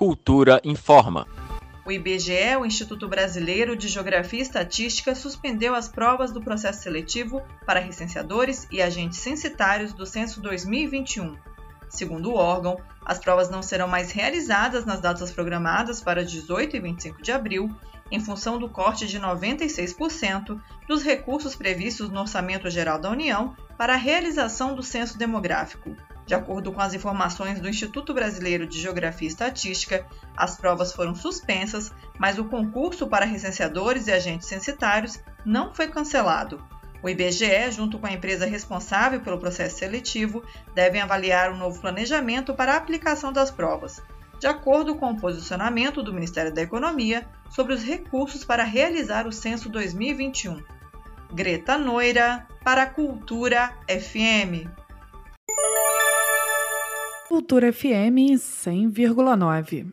Cultura informa. O IBGE, o Instituto Brasileiro de Geografia e Estatística, suspendeu as provas do processo seletivo para recenseadores e agentes censitários do censo 2021. Segundo o órgão, as provas não serão mais realizadas nas datas programadas para 18 e 25 de abril, em função do corte de 96% dos recursos previstos no Orçamento Geral da União para a realização do censo demográfico. De acordo com as informações do Instituto Brasileiro de Geografia e Estatística, as provas foram suspensas, mas o concurso para recenseadores e agentes censitários não foi cancelado. O IBGE, junto com a empresa responsável pelo processo seletivo, devem avaliar o um novo planejamento para a aplicação das provas, de acordo com o posicionamento do Ministério da Economia sobre os recursos para realizar o censo 2021. Greta Noira, para a Cultura FM. Cultura FM 100,9.